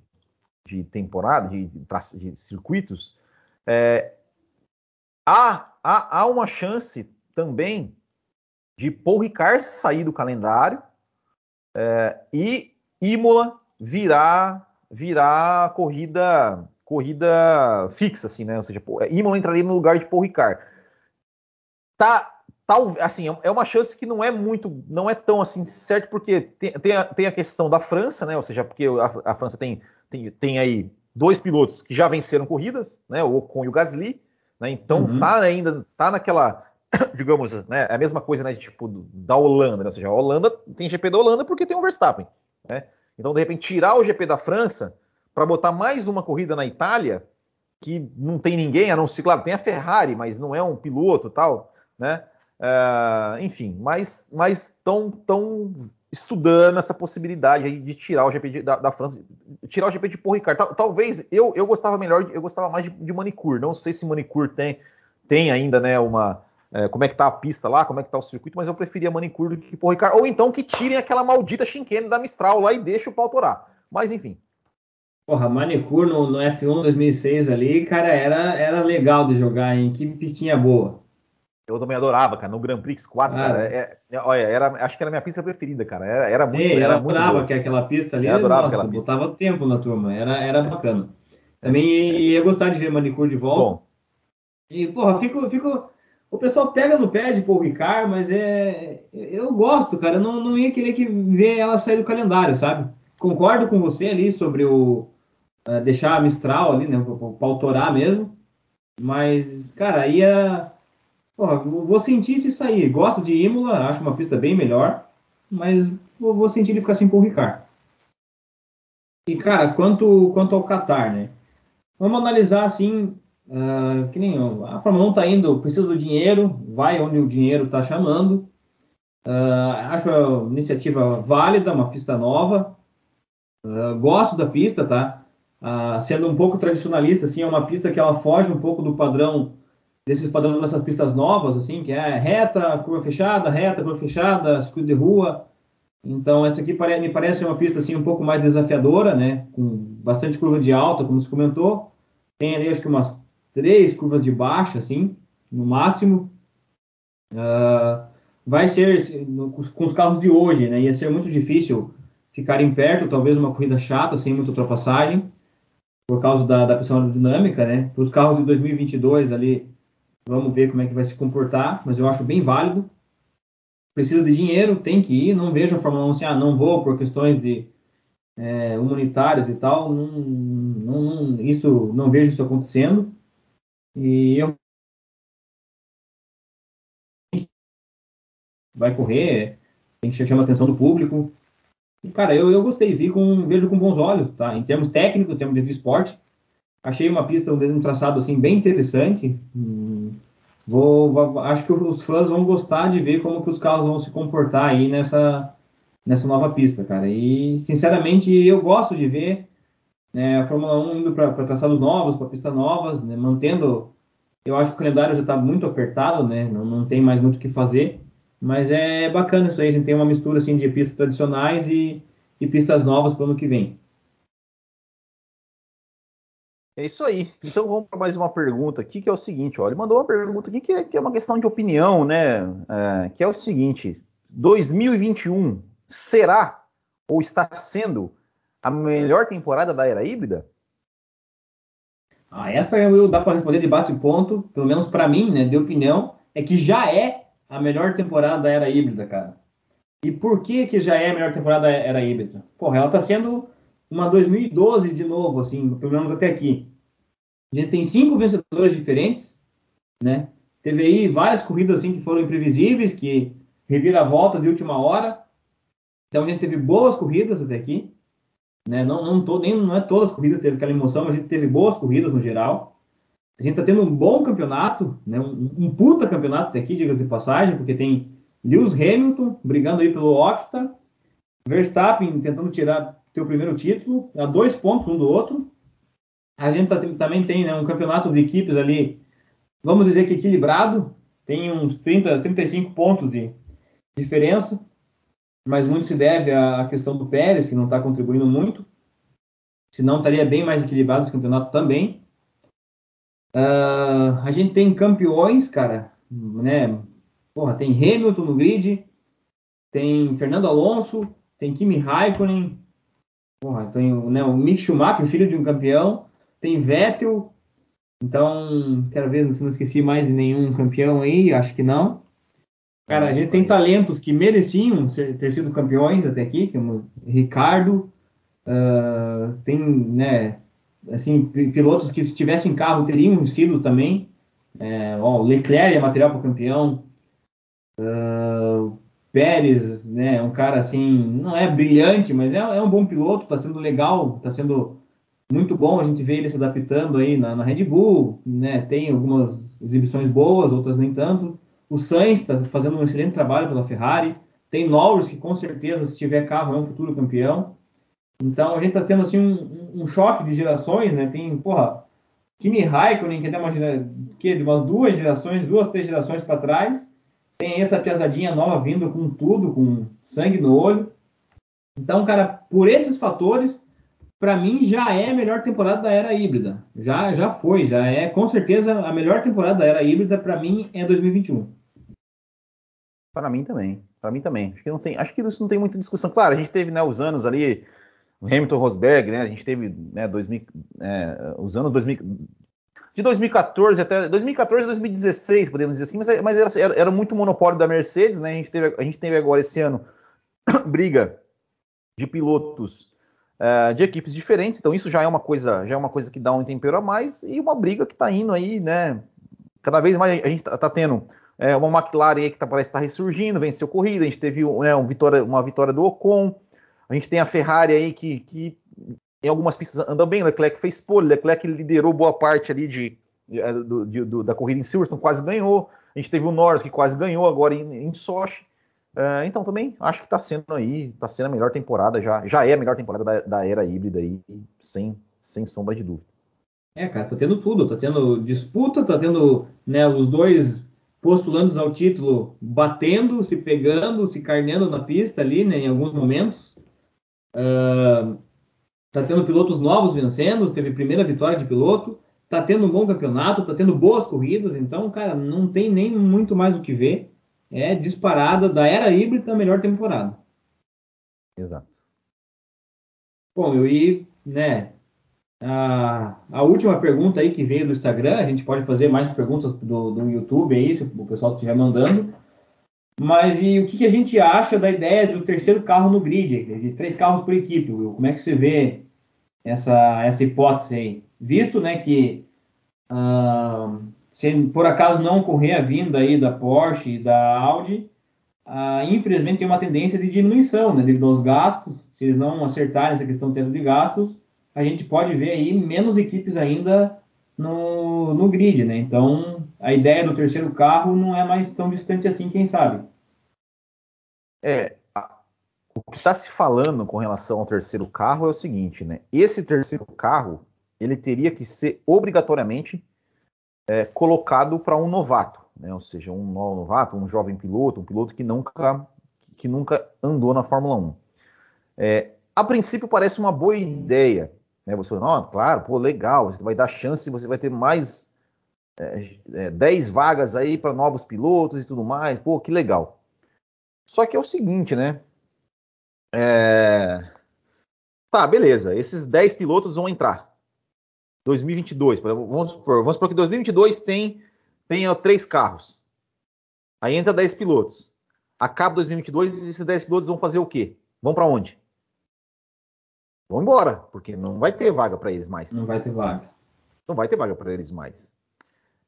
de, temporada, de, de circuitos. É, há, há, há uma chance também de Paul Ricard sair do calendário é, e Imola virar virar corrida corrida fixa, assim, né? Ou seja, Imola entraria no lugar de Paul Ricard. Tá, tal, assim, é uma chance que não é muito, não é tão assim certo, porque tem, tem, a, tem a questão da França, né? Ou seja, porque a, a França tem, tem, tem, aí dois pilotos que já venceram corridas, né? O Ocon e o Gasly, né? Então uhum. tá ainda, tá naquela, digamos, né? É a mesma coisa, né? Tipo, da Holanda, né? Ou seja, a Holanda tem GP da Holanda porque tem o Verstappen, né? Então, de repente, tirar o GP da França para botar mais uma corrida na Itália, que não tem ninguém, a não ser, claro, tem a Ferrari, mas não é um piloto tal, né? Uh, enfim, mas estão tão estudando essa possibilidade de tirar o GP de, da, da, França, tirar o GP de Paul Ricard. Tal, talvez eu, eu gostava melhor, eu gostava mais de, de Manicure. Não sei se Manicure tem, tem ainda, né, uma é, como é que tá a pista lá, como é que tá o circuito, mas eu preferia Manicure do que Paul Ricard. Ou então que tirem aquela maldita chinquene da Mistral lá e deixem o pau torar. Mas enfim. Porra, Manicure no, no F1 2006 ali, cara, era, era legal de jogar, em que pistinha boa. Eu também adorava, cara, no Grand Prix 4, ah, cara. É, é, olha, era, acho que era a minha pista preferida, cara. Era, era muito. Sim, era eu muito adorava que aquela pista ali. Eu adorava nossa, aquela pista. Botava tempo na turma, era, era bacana. Também ia gostar de ver Manicure de volta. Bom. E, porra, fico, fico. O pessoal pega no pé de Paul Ricard, mas é. Eu gosto, cara. Eu não, não ia querer que ver ela sair do calendário, sabe? Concordo com você ali sobre o. Uh, deixar a Mistral ali, né? Pra autorar mesmo. Mas, cara, ia. Porra, vou sentir se sair. Gosto de Imola, acho uma pista bem melhor. Mas vou sentir ele ficar com o Ricard. E, cara, quanto, quanto ao Qatar, né? Vamos analisar assim, uh, que nem a Fórmula 1 está indo, precisa do dinheiro, vai onde o dinheiro está chamando. Uh, acho a iniciativa válida, uma pista nova. Uh, gosto da pista, tá? sendo um pouco tradicionalista, assim, é uma pista que ela foge um pouco do padrão desses padrões dessas pistas novas, assim, que é reta, curva fechada, reta, curva fechada, circuito de rua. Então essa aqui me parece uma pista assim um pouco mais desafiadora, né? Com bastante curva de alta, como você comentou. Tem ali acho que umas três curvas de baixa, assim, no máximo. Uh, vai ser com os carros de hoje, né? Ia ser muito difícil ficarem perto, talvez uma corrida chata, sem muita ultrapassagem, por causa da, da pressão aerodinâmica, né? Para os carros de 2022 ali, vamos ver como é que vai se comportar, mas eu acho bem válido precisa de dinheiro, tem que ir. Não vejo a Fórmula 1 assim, ah, não vou por questões de é, humanitárias e tal. Não, não, não, isso, não vejo isso acontecendo. E eu vai correr, tem que chamar a atenção do público. E, cara, eu, eu gostei, vi com, vejo com bons olhos, tá? Em termos técnicos, em termos de esporte, achei uma pista, um traçado assim bem interessante. Hum, Vou, acho que os fãs vão gostar de ver como que os carros vão se comportar aí nessa, nessa nova pista, cara. E, sinceramente, eu gosto de ver né, a Fórmula 1 indo para traçados novos, para pistas novas, né, mantendo. Eu acho que o calendário já está muito apertado, né? Não, não tem mais muito o que fazer. Mas é bacana isso aí, a gente tem uma mistura assim, de pistas tradicionais e, e pistas novas para o ano que vem. É isso aí. Então vamos para mais uma pergunta aqui, que é o seguinte: ó, ele mandou uma pergunta aqui que é, que é uma questão de opinião, né? É, que é o seguinte: 2021 será ou está sendo a melhor temporada da era híbrida? Ah, essa eu dá para responder de bate ponto, pelo menos para mim, né, de opinião, é que já é a melhor temporada da era híbrida, cara. E por que que já é a melhor temporada da era híbrida? Porra, ela está sendo uma 2012 de novo, assim, pelo menos até aqui. A gente tem cinco vencedores diferentes, né? Teve aí várias corridas assim que foram imprevisíveis, que revira a volta de última hora. Então a gente teve boas corridas até aqui, né? Não não tô, nem não é todas as corridas teve aquela emoção, a gente teve boas corridas no geral. A gente está tendo um bom campeonato, né? Um, um puta campeonato até aqui, diga de passagem, porque tem Lewis Hamilton brigando aí pelo Octa, Verstappen tentando tirar o primeiro título, a dois pontos um do outro. A gente tá, também tem né, um campeonato de equipes ali, vamos dizer que equilibrado, tem uns 30, 35 pontos de diferença, mas muito se deve à questão do Pérez, que não está contribuindo muito, senão estaria bem mais equilibrado esse campeonato também. Uh, a gente tem campeões, cara, né? Porra, tem Hamilton no grid, tem Fernando Alonso, tem Kimi Raikkonen, Porra, tem né, o Mick Schumacher, filho de um campeão, tem Vettel, então, quero ver se não esqueci mais de nenhum campeão aí, acho que não. Cara, a gente tem talentos que mereciam ser, ter sido campeões até aqui, como Ricardo, uh, tem, né, assim, pilotos que se tivessem carro teriam sido também. É, ó, Leclerc é material para campeão. Uh, Pérez, né, um cara assim, não é brilhante, mas é, é um bom piloto, está sendo legal, está sendo muito bom a gente ver ele se adaptando aí na, na, Red Bull, né, tem algumas exibições boas, outras nem tanto. O Sainz está fazendo um excelente trabalho pela Ferrari, tem Norris que com certeza se tiver carro é um futuro campeão. Então a gente está tendo assim um, um, choque de gerações, né? Tem, porra, Kimi Raikkonen que é uma que de umas duas gerações, duas três gerações para trás tem essa piazadinha nova vindo com tudo, com sangue no olho. Então, cara, por esses fatores, para mim já é a melhor temporada da era híbrida. Já, já foi, já é com certeza a melhor temporada da era híbrida para mim é 2021. Para mim também, para mim também. Acho que não tem, acho que isso não tem muita discussão. Claro, a gente teve né, os anos ali, o Hamilton Rosberg, né? A gente teve né, 2000, é, os anos 2000, de 2014 até 2014 2016, podemos dizer assim, mas, mas era, era, muito monopólio da Mercedes, né? A gente teve, a gente teve agora esse ano briga de pilotos uh, de equipes diferentes, então isso já é uma coisa, já é uma coisa que dá um tempero a mais e uma briga que está indo aí, né? Cada vez mais a gente está tá tendo é, uma McLaren aí que tá, parece estar tá ressurgindo, venceu corrida, a gente teve né, uma, vitória, uma vitória do Ocon, a gente tem a Ferrari aí que, que em algumas pistas anda bem, Leclerc fez pole, Leclerc liderou boa parte ali de, de, de, de, da corrida em Silverstone, quase ganhou, a gente teve o Norris que quase ganhou agora em, em Sochi, Uh, então também acho que está sendo aí, está sendo a melhor temporada, já, já é a melhor temporada da, da, era híbrida aí, sem, sem sombra de dúvida. É, cara, tá tendo tudo, tá tendo disputa, tá tendo né, os dois postulantes ao título batendo, se pegando, se carneando na pista ali, né, em alguns momentos. Uh, tá tendo pilotos novos vencendo, teve primeira vitória de piloto, tá tendo um bom campeonato, tá tendo boas corridas, então, cara, não tem nem muito mais o que ver é disparada da era híbrida a melhor temporada. Exato. Bom, eu e, né, a, a, última pergunta aí que veio do Instagram, a gente pode fazer mais perguntas do, do YouTube aí, se o pessoal estiver mandando. Mas e o que, que, a gente acha da ideia do terceiro carro no grid, de três carros por equipe? Como é que você vê essa, essa hipótese aí? Visto né, que uh, se por acaso não ocorrer a vinda aí da Porsche e da Audi, ah, infelizmente tem uma tendência de diminuição, né, devido aos gastos. Se eles não acertarem essa questão de gastos, a gente pode ver aí menos equipes ainda no, no grid, né? Então, a ideia do terceiro carro não é mais tão distante assim, quem sabe. É, o que está se falando com relação ao terceiro carro é o seguinte, né? Esse terceiro carro, ele teria que ser obrigatoriamente é, colocado para um novato, né? ou seja, um novato, um jovem piloto, um piloto que nunca, que nunca andou na Fórmula 1. É, a princípio parece uma boa ideia, né? Você fala, oh, claro, pô, legal, você vai dar chance, você vai ter mais é, é, 10 vagas aí para novos pilotos e tudo mais, pô, que legal. Só que é o seguinte, né? É... Tá, beleza, esses 10 pilotos vão entrar. 2022, vamos supor, vamos supor que 2022 tem, tem ó, três carros. Aí entra 10 pilotos. Acaba 2022 e esses 10 pilotos vão fazer o quê? Vão para onde? Vão embora, porque não vai ter vaga para eles mais. Não vai ter vaga. Não vai ter vaga para eles mais.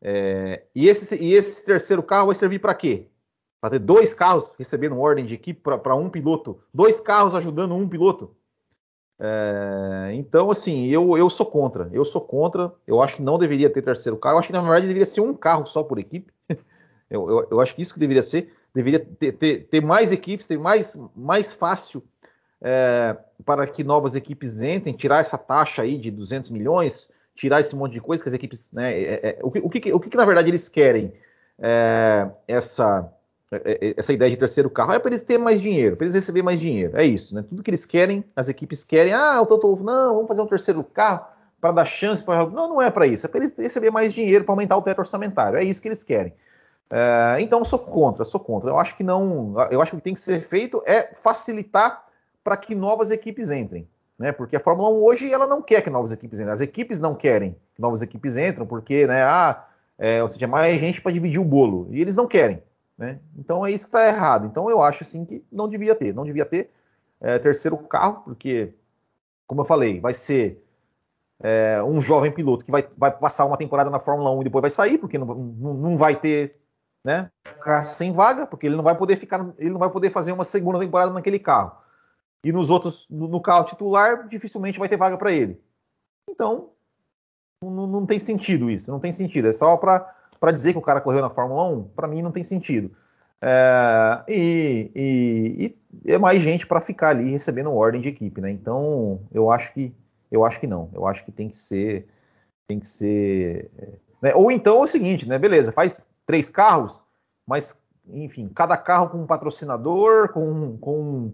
É, e, esse, e esse terceiro carro vai servir para quê? Para ter dois carros recebendo ordem de equipe para um piloto, dois carros ajudando um piloto. É, então, assim, eu, eu sou contra. Eu sou contra. Eu acho que não deveria ter terceiro carro. Eu acho que, na verdade, deveria ser um carro só por equipe. eu, eu, eu, acho que isso que deveria ser. Deveria ter, ter, ter mais equipes, ter mais, mais fácil é, para que novas equipes entrem, tirar essa taxa aí de 200 milhões, tirar esse monte de coisa que as equipes. Né, é, é o, que, o, que, o que, na verdade, eles querem? É, essa essa ideia de terceiro carro é para eles terem mais dinheiro, para eles receberem mais dinheiro. É isso, né? Tudo que eles querem, as equipes querem. Ah, o Toto Wolff, não, vamos fazer um terceiro carro para dar chance para. Não, não é para isso. É para eles receberem mais dinheiro para aumentar o teto orçamentário. É isso que eles querem. É, então, eu sou contra, sou contra. Eu acho que não. Eu acho que o que tem que ser feito é facilitar para que novas equipes entrem. Né? Porque a Fórmula 1 hoje ela não quer que novas equipes entrem. As equipes não querem que novas equipes entrem, porque, né, ah, é, ou seja, mais gente para dividir o bolo. E eles não querem. Né? Então é isso que está errado. Então eu acho assim que não devia ter, não devia ter é, terceiro carro, porque, como eu falei, vai ser é, um jovem piloto que vai, vai, passar uma temporada na Fórmula 1 e depois vai sair, porque não, não, não vai ter, né, ficar sem vaga, porque ele não vai poder ficar, ele não vai poder fazer uma segunda temporada naquele carro. E nos outros, no, no carro titular, dificilmente vai ter vaga para ele. Então, não, não, tem sentido isso, não tem sentido. É só para para dizer que o cara correu na Fórmula 1, para mim não tem sentido. É, e, e, e, é mais gente para ficar ali recebendo ordem de equipe, né? Então eu acho que eu acho que não. Eu acho que tem que ser tem que ser né? ou então é o seguinte, né? Beleza, faz três carros, mas enfim, cada carro com um patrocinador, com com,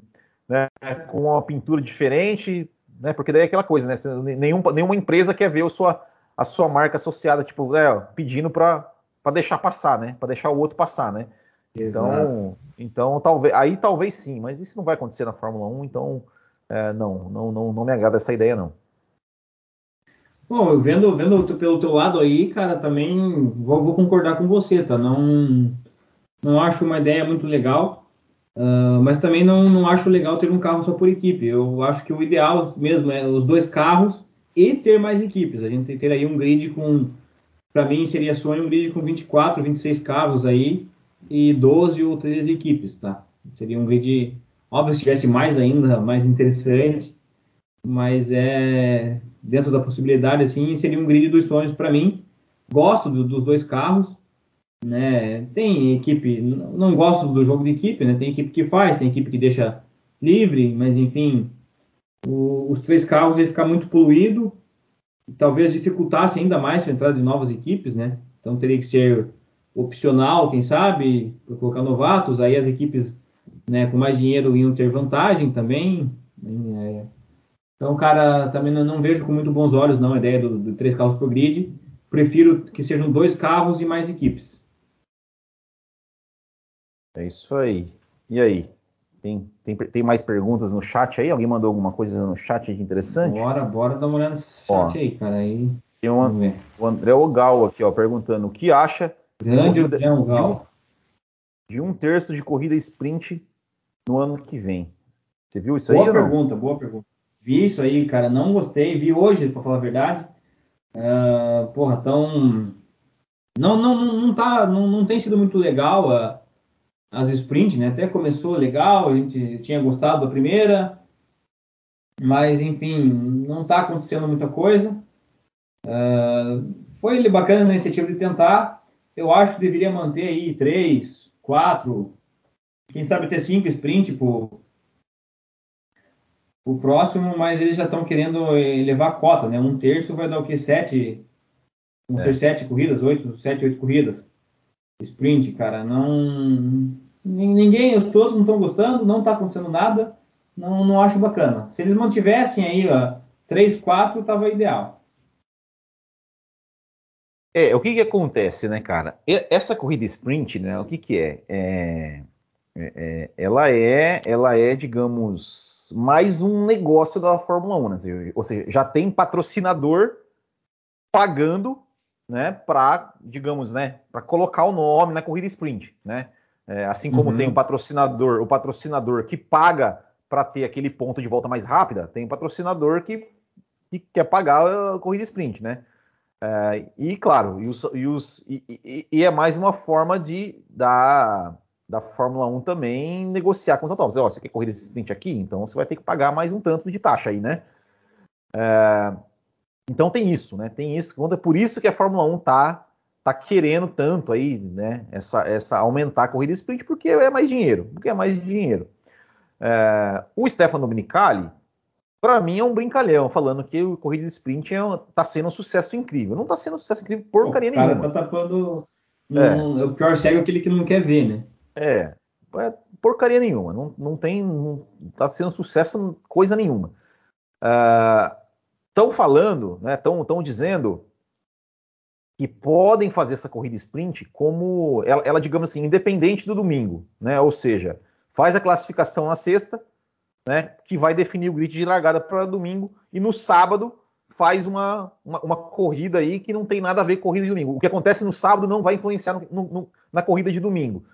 né, com uma pintura diferente, né? Porque daí é aquela coisa, né? Nenhum, nenhuma empresa quer ver a sua, a sua marca associada, tipo, é, pedindo para deixar passar, né? Para deixar o outro passar, né? Então, então talvez, aí talvez sim, mas isso não vai acontecer na Fórmula 1, então é, não, não, não, não me agrada essa ideia não. Bom, vendo, vendo pelo teu lado aí, cara, também vou, vou concordar com você, tá? Não, não acho uma ideia muito legal, uh, mas também não, não acho legal ter um carro só por equipe. Eu acho que o ideal mesmo é os dois carros e ter mais equipes. A gente ter aí um grid com, para mim seria sonho um grid com 24, 26 carros aí e 12 ou 13 equipes, tá? Seria um grid, óbvio, se tivesse mais ainda, mais interessante, mas é dentro da possibilidade, assim, seria um grid dos sonhos para mim. Gosto do, dos dois carros, né? Tem equipe, não gosto do jogo de equipe, né? Tem equipe que faz, tem equipe que deixa livre, mas enfim, o, os três carros ia ficar muito poluído, talvez dificultasse ainda mais a entrada de novas equipes, né? Então teria que ser opcional, quem sabe, para colocar novatos, aí as equipes né, com mais dinheiro iam ter vantagem também. É, então, cara, também não, não, vejo com muito bons olhos não a ideia do, do três carros por grid. Prefiro que sejam dois carros e mais equipes. É isso aí. E aí? Tem, tem, tem mais perguntas no chat aí? Alguém mandou alguma coisa no chat de interessante? Bora, bora dar uma olhada nesse chat ó, aí, cara. Aí, tem um, o André Ogal aqui, ó, perguntando o que acha Grande André Ogal. De, um, de um terço de corrida sprint no ano que vem. Você viu isso boa aí? Boa pergunta, boa pergunta. Vi isso aí, cara, não gostei. Vi hoje, para falar a verdade. Uh, porra, tão. Não, não, não, não, tá, não, não tem sido muito legal uh, as sprints, né? Até começou legal, a gente tinha gostado da primeira, mas enfim, não está acontecendo muita coisa. Uh, foi bacana a iniciativa de tentar. Eu acho que deveria manter aí três, quatro, quem sabe ter cinco sprints por, o próximo, mas eles já estão querendo elevar a cota, né? Um terço vai dar o quê? Sete, vão é. ser sete corridas, oito, sete, oito corridas. Sprint, cara, não. Ninguém, os pilotos não estão gostando, não está acontecendo nada, não, não acho bacana. Se eles mantivessem aí, ó, três, quatro, tava ideal. É, o que que acontece, né, cara? Essa corrida sprint, né, o que que é? É, é? é, ela é, ela é, digamos, mais um negócio da Fórmula 1, né? ou seja, já tem patrocinador pagando, né, para, digamos, né, para colocar o nome na corrida sprint, né? É, assim como uhum. tem o patrocinador, o patrocinador que paga para ter aquele ponto de volta mais rápida, tem o patrocinador que, que quer pagar a corrida sprint, né? É, e claro, e, os, e, os, e, e, é mais uma forma de dar da Fórmula 1 também negociar com os autódromos. Ó, você quer corrida sprint aqui? Então você vai ter que pagar mais um tanto de taxa aí, né? É, então tem isso, né? Tem isso. É por isso que a Fórmula 1 tá, tá querendo tanto aí, né? Essa, essa aumentar a corrida sprint, porque é mais dinheiro. Porque é mais dinheiro. É, o Stefano Dominicali, para mim, é um brincalhão, falando que o corrida sprint é, tá sendo um sucesso incrível. Não tá sendo um sucesso incrível porcaria nenhuma. O cara tá tapando. É. o pior cego é aquele que não quer ver, né? É, é porcaria nenhuma. Não, não tem. Não tá sendo sucesso coisa nenhuma. Estão uh, falando, né? Estão dizendo que podem fazer essa corrida sprint como ela, ela, digamos assim, independente do domingo, né? Ou seja, faz a classificação na sexta, né? Que vai definir o grid de largada para domingo e no sábado faz uma, uma, uma, corrida aí que não tem nada a ver com corrida de domingo. O que acontece no sábado não vai influenciar no, no, na corrida de domingo.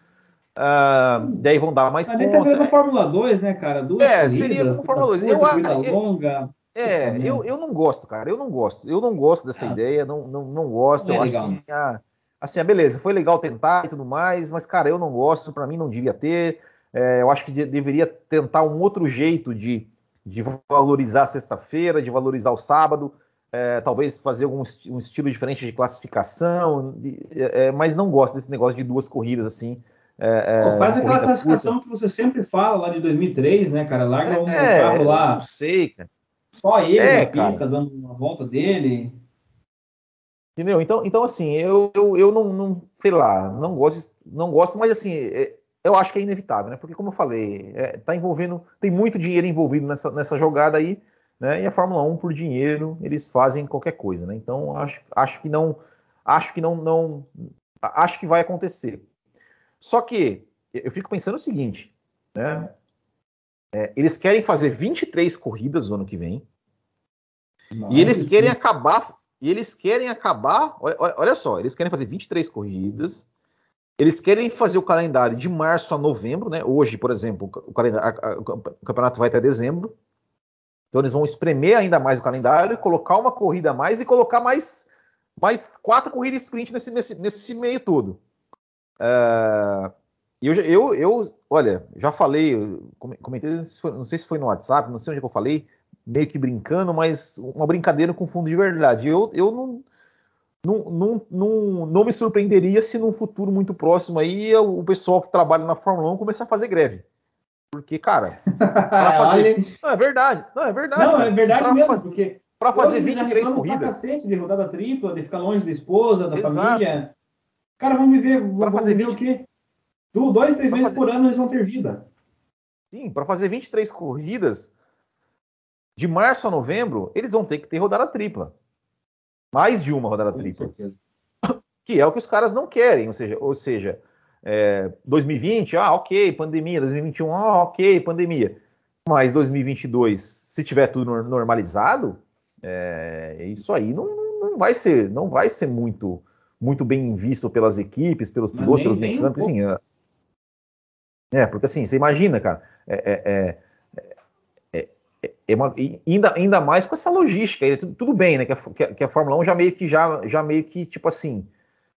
Uh, daí vão dar mais pontos. Tá vendo Fórmula 2, né, cara? Duas é, corridas, seria como Fórmula 2. Eu, eu, longa. É, eu, eu não gosto, cara. Eu não gosto. Eu não gosto dessa ah, ideia. Não, não, não gosto. Não é eu legal. acho assim, ah, assim, ah, beleza, foi legal tentar e tudo mais, mas, cara, eu não gosto. Para mim, não devia ter. É, eu acho que de, deveria tentar um outro jeito de, de valorizar a sexta-feira, de valorizar o sábado. É, talvez fazer algum um estilo diferente de classificação, de, é, mas não gosto desse negócio de duas corridas assim. É, Pô, faz aquela classificação curta. que você sempre fala lá de 2003, né, cara? Larga é, um carro lá. Não sei, cara. Só ele é, na pista, cara. dando uma volta dele. Entendeu? Então, então assim, eu, eu, eu não, não, sei lá, não gosto, não gosto, mas assim, é, eu acho que é inevitável, né? Porque como eu falei, é, tá envolvendo, tem muito dinheiro envolvido nessa, nessa jogada aí, né? E a Fórmula 1 por dinheiro eles fazem qualquer coisa, né? Então acho, acho que não, acho que não, não, acho que vai acontecer. Só que eu fico pensando o seguinte, né? É, eles querem fazer 23 corridas no ano que vem. e eles querem acabar. E eles querem acabar. Olha, olha, só, eles querem fazer 23 corridas. Eles querem fazer o calendário de março a novembro, né? Hoje, por exemplo, o, a, a, o campeonato vai até dezembro. Então eles vão espremer ainda mais o calendário, colocar uma corrida a mais e colocar mais, mais quatro corridas sprint nesse, nesse, nesse meio todo. Uh, eu, eu, eu, olha, já falei, comentei, não sei se foi no WhatsApp, não sei onde é que eu falei, meio que brincando, mas uma brincadeira com fundo de verdade. Eu, eu não, não, não, não, não me surpreenderia se num futuro muito próximo aí o pessoal que trabalha na Fórmula 1 começar a fazer greve. Porque, cara, para fazer. não, é verdade. Não, é verdade. Não, é verdade mesmo, fazer... porque. Para fazer 23 corridas. de rodada tripla, de ficar longe da esposa, da Exato. família. Cara, vamos viver, vamos fazer viver 20... o quê? Dois, três meses fazer... por ano eles vão ter vida. Sim, para fazer 23 corridas, de março a novembro, eles vão ter que ter rodada tripla. Mais de uma rodada tripla. Que é o que os caras não querem. Ou seja, ou seja é, 2020, ah, ok, pandemia. 2021, ah, ok, pandemia. Mas 2022, se tiver tudo normalizado, é, isso aí não, não, vai ser, não vai ser muito, muito bem visto pelas equipes, pelos pilotos, pelos mecânicos. Um assim, é, é, porque assim, você imagina, cara, é, é, é, é uma, ainda, ainda mais com essa logística, tudo, tudo bem, né? Que a, que a, Fórmula 1 já meio que já, já meio que, tipo assim,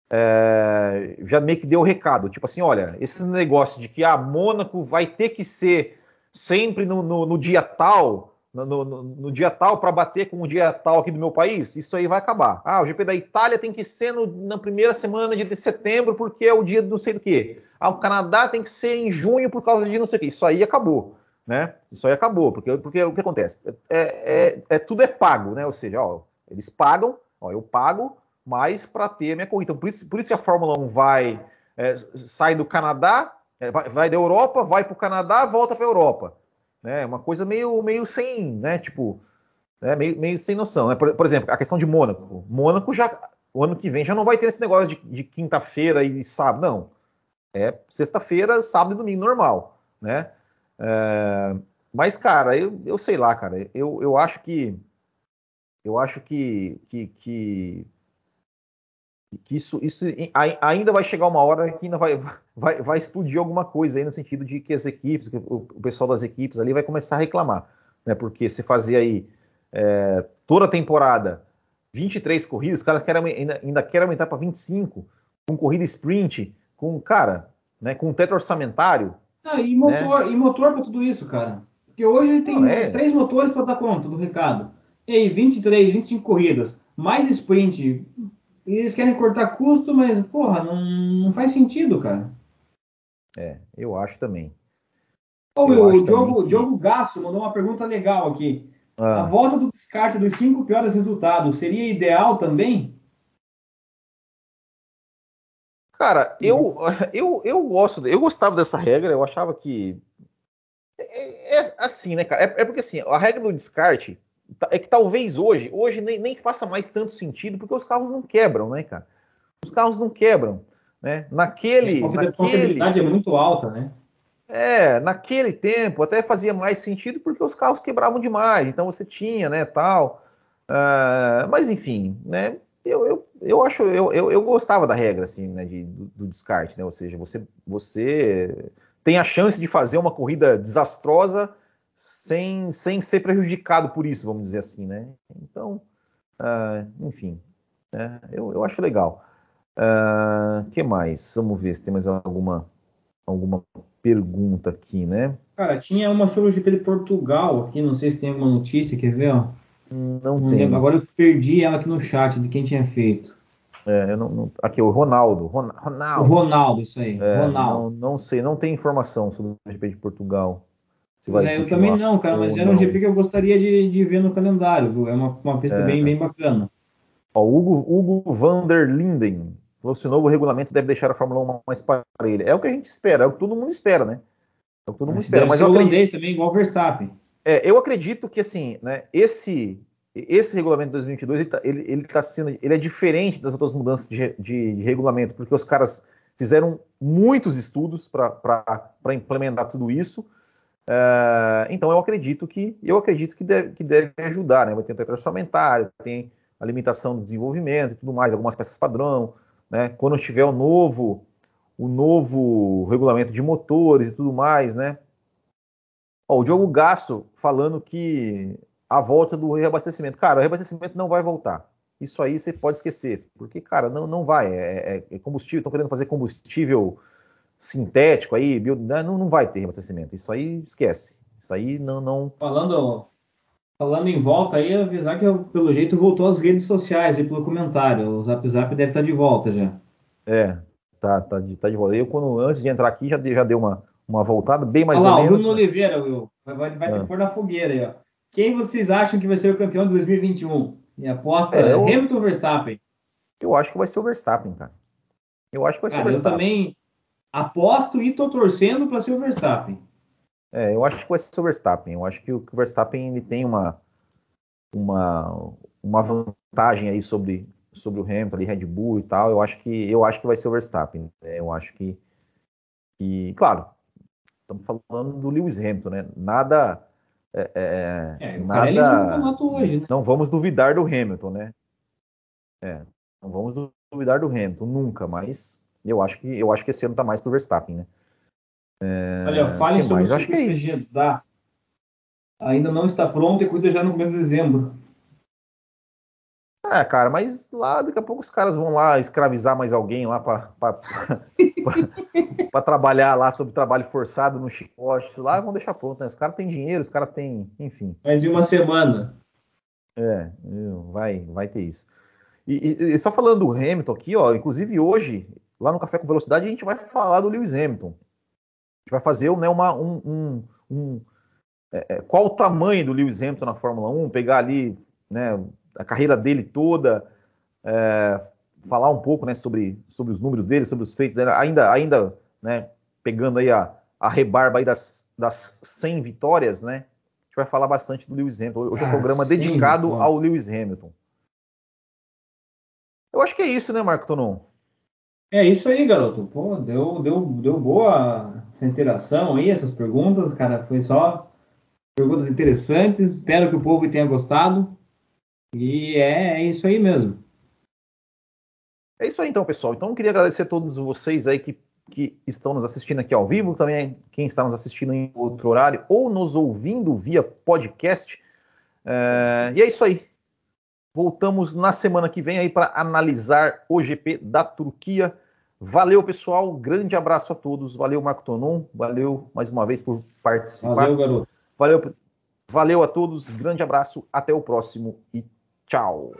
é, já meio que deu o recado, tipo assim, olha, esse negócio de que a ah, Mônaco vai ter que ser sempre no, no, no dia tal, no, no dia tal para bater com o dia tal aqui do meu país, isso aí vai acabar. Ah, o GP da Itália tem que ser na primeira semana de setembro porque é o dia do não sei do que. Ah, o Canadá tem que ser em junho por causa de não sei o que. Isso aí acabou. Né? Isso aí acabou, porque, porque o que acontece? É, é, é, tudo é pago, né? Ou seja, ó, eles pagam, ó, eu pago, mais para ter a minha corrida. Então, por isso, por isso que a Fórmula 1 vai, é, sai do Canadá, é, vai, vai, da Europa, vai para o Canadá, volta para a Europa. Né? Uma coisa meio, meio sem, né? Tipo, né? Meio, meio sem noção. Né? Por, por, exemplo, a questão de Mônaco. Mônaco já, o ano que vem já não vai ter esse negócio de, de quinta-feira e sábado, não. É sexta-feira, sábado e domingo normal, né? É, mas, cara, eu, eu sei lá, cara. Eu, eu acho que eu acho que, que, que que isso, isso ainda vai chegar uma hora que ainda vai, vai, vai explodir alguma coisa aí no sentido de que as equipes, o, pessoal das equipes ali vai começar a reclamar, né? Porque se fazia aí é, toda a temporada 23 corridas, os caras querem, ainda, ainda querem aumentar para 25, com corrida sprint, com, cara, né, com teto orçamentário. E motor, né? e motor para tudo isso, cara. Porque hoje tem Não, é... três motores para dar conta do recado. E aí, 23, 25 corridas, mais sprint, e eles querem cortar custo, mas, porra, não, não faz sentido, cara. É, eu acho também. Oh, o Diogo, que... Diogo Gasso mandou uma pergunta legal aqui. Ah. A volta do descarte dos cinco piores resultados seria ideal também? Cara, eu, eu, eu gosto, eu gostava dessa regra, eu achava que. É, é assim, né, cara? É, é, porque assim, a regra do descarte é que talvez hoje, hoje nem, nem faça mais tanto sentido, porque os carros não quebram, né, cara? Os carros não quebram, né? Naquele, a naquele é muito alta, né? É, naquele tempo até fazia mais sentido porque os carros quebravam demais, então você tinha, né, tal. Uh, mas enfim, né? Eu, eu, eu acho, eu, eu, eu gostava da regra, assim, né, de, do, do, descarte, né? Ou seja, você, você tem a chance de fazer uma corrida desastrosa sem, sem ser prejudicado por isso, vamos dizer assim, né? Então, uh, enfim, uh, eu, eu acho legal. O uh, que mais? Vamos ver se tem mais alguma, alguma pergunta aqui, né? Cara, tinha uma sobre o GP de Portugal aqui, não sei se tem alguma notícia, quer ver? Ó? Não, não tem. Agora eu perdi ela aqui no chat de quem tinha feito. É, não, não, aqui, o Ronaldo. Ronaldo. O Ronaldo, isso aí. É, Ronaldo. Não, não sei, não tem informação sobre o GP de Portugal. É, eu também não, cara, mas era um GP que eu gostaria de, de ver no calendário, viu? É uma, uma pista é. bem, bem bacana. Ó, Hugo, Hugo van der Linden falou se o novo regulamento deve deixar a Fórmula 1 mais parelha. É o que a gente espera, é o que todo mundo espera, né? É o que todo mundo espera. Mas eu acredito... também, igual o Verstappen. É, eu acredito que assim, né, esse esse regulamento de 2022 ele, tá, ele, ele tá sendo, ele é diferente das outras mudanças de, de, de regulamento, porque os caras fizeram muitos estudos para implementar tudo isso. Uh, então eu acredito que eu acredito que deve, que deve ajudar, né? Vai ter um orçamentário, tem a limitação do desenvolvimento e tudo mais, algumas peças padrão, né? Quando tiver o novo o novo regulamento de motores e tudo mais, né? Ó, o Diogo Gasto falando que a volta do reabastecimento. Cara, o reabastecimento não vai voltar. Isso aí você pode esquecer, porque, cara, não, não vai. É, é, é combustível, estão querendo fazer combustível sintético aí, bio, né, não, não vai ter reabastecimento. Isso aí esquece. Isso aí não. não... Falando, falando em volta aí, avisar que pelo jeito voltou às redes sociais e pelo comentário. O Zap Zap deve estar de volta já. É, tá, tá, de, tá de volta. Eu, quando, antes de entrar aqui, já, já deu uma, uma voltada bem mais Olha ou lá, menos. O Bruno Oliveira, Will, vai, vai, vai ah. pôr na fogueira aí, ó. Quem vocês acham que vai ser o campeão de 2021? E aposta é, eu... Hamilton ou Verstappen? Eu acho que vai ser o Verstappen, cara. Eu acho que vai ser o Verstappen. Eu também aposto e tô torcendo para ser o Verstappen. É, eu acho que vai ser o Verstappen. Eu acho que o, Verstappen ele tem uma, uma, uma vantagem aí sobre, sobre o Hamilton, ali, Red Bull e tal. Eu acho que eu acho que vai ser o Verstappen. É, eu acho que, que, claro, estamos falando do Lewis Hamilton, né? Nada é, é, é, nada. Hoje, né? Não vamos duvidar do Hamilton, né? É, não vamos duvidar do Hamilton nunca, mas eu acho que eu acho que esse ano tá mais pro Verstappen, né? É, Olha, fale sobre mais? o acho que é. Ainda não está pronto e cuida já no começo de dezembro. É, cara, mas lá daqui a pouco os caras vão lá escravizar mais alguém lá para trabalhar lá sobre trabalho forçado no chicote, lá vão deixar pronto, né? Os caras têm dinheiro, os caras têm, enfim. Mais de uma semana. É, vai, vai ter isso. E, e, e, só falando do Hamilton aqui, ó, inclusive hoje, lá no Café com Velocidade, a gente vai falar do Lewis Hamilton. A gente vai fazer né, uma, um, um, um é, é qual o tamanho do Lewis Hamilton na Fórmula 1, pegar ali, né, a carreira dele toda, é, falar um pouco né, sobre, sobre os números dele, sobre os feitos, ainda, ainda né, pegando aí a, a rebarba aí das, das 100 vitórias, né? A gente vai falar bastante do Lewis Hamilton. Hoje é um ah, programa sim, dedicado ao Lewis Hamilton. Eu acho que é isso, né, Marco Tonon? É isso aí, garoto. Pô, deu, deu, deu boa essa interação aí, essas perguntas, cara. Foi só perguntas interessantes. Espero que o povo tenha gostado. E é, é isso aí mesmo. É isso aí então, pessoal. Então, eu queria agradecer a todos vocês aí que, que estão nos assistindo aqui ao vivo, também quem está nos assistindo em outro horário ou nos ouvindo via podcast. É, e é isso aí. Voltamos na semana que vem aí para analisar o GP da Turquia. Valeu, pessoal. Grande abraço a todos. Valeu, Marco Tonon. Valeu mais uma vez por participar. Valeu, garoto. Valeu, valeu a todos. Grande abraço. Até o próximo e Tchau.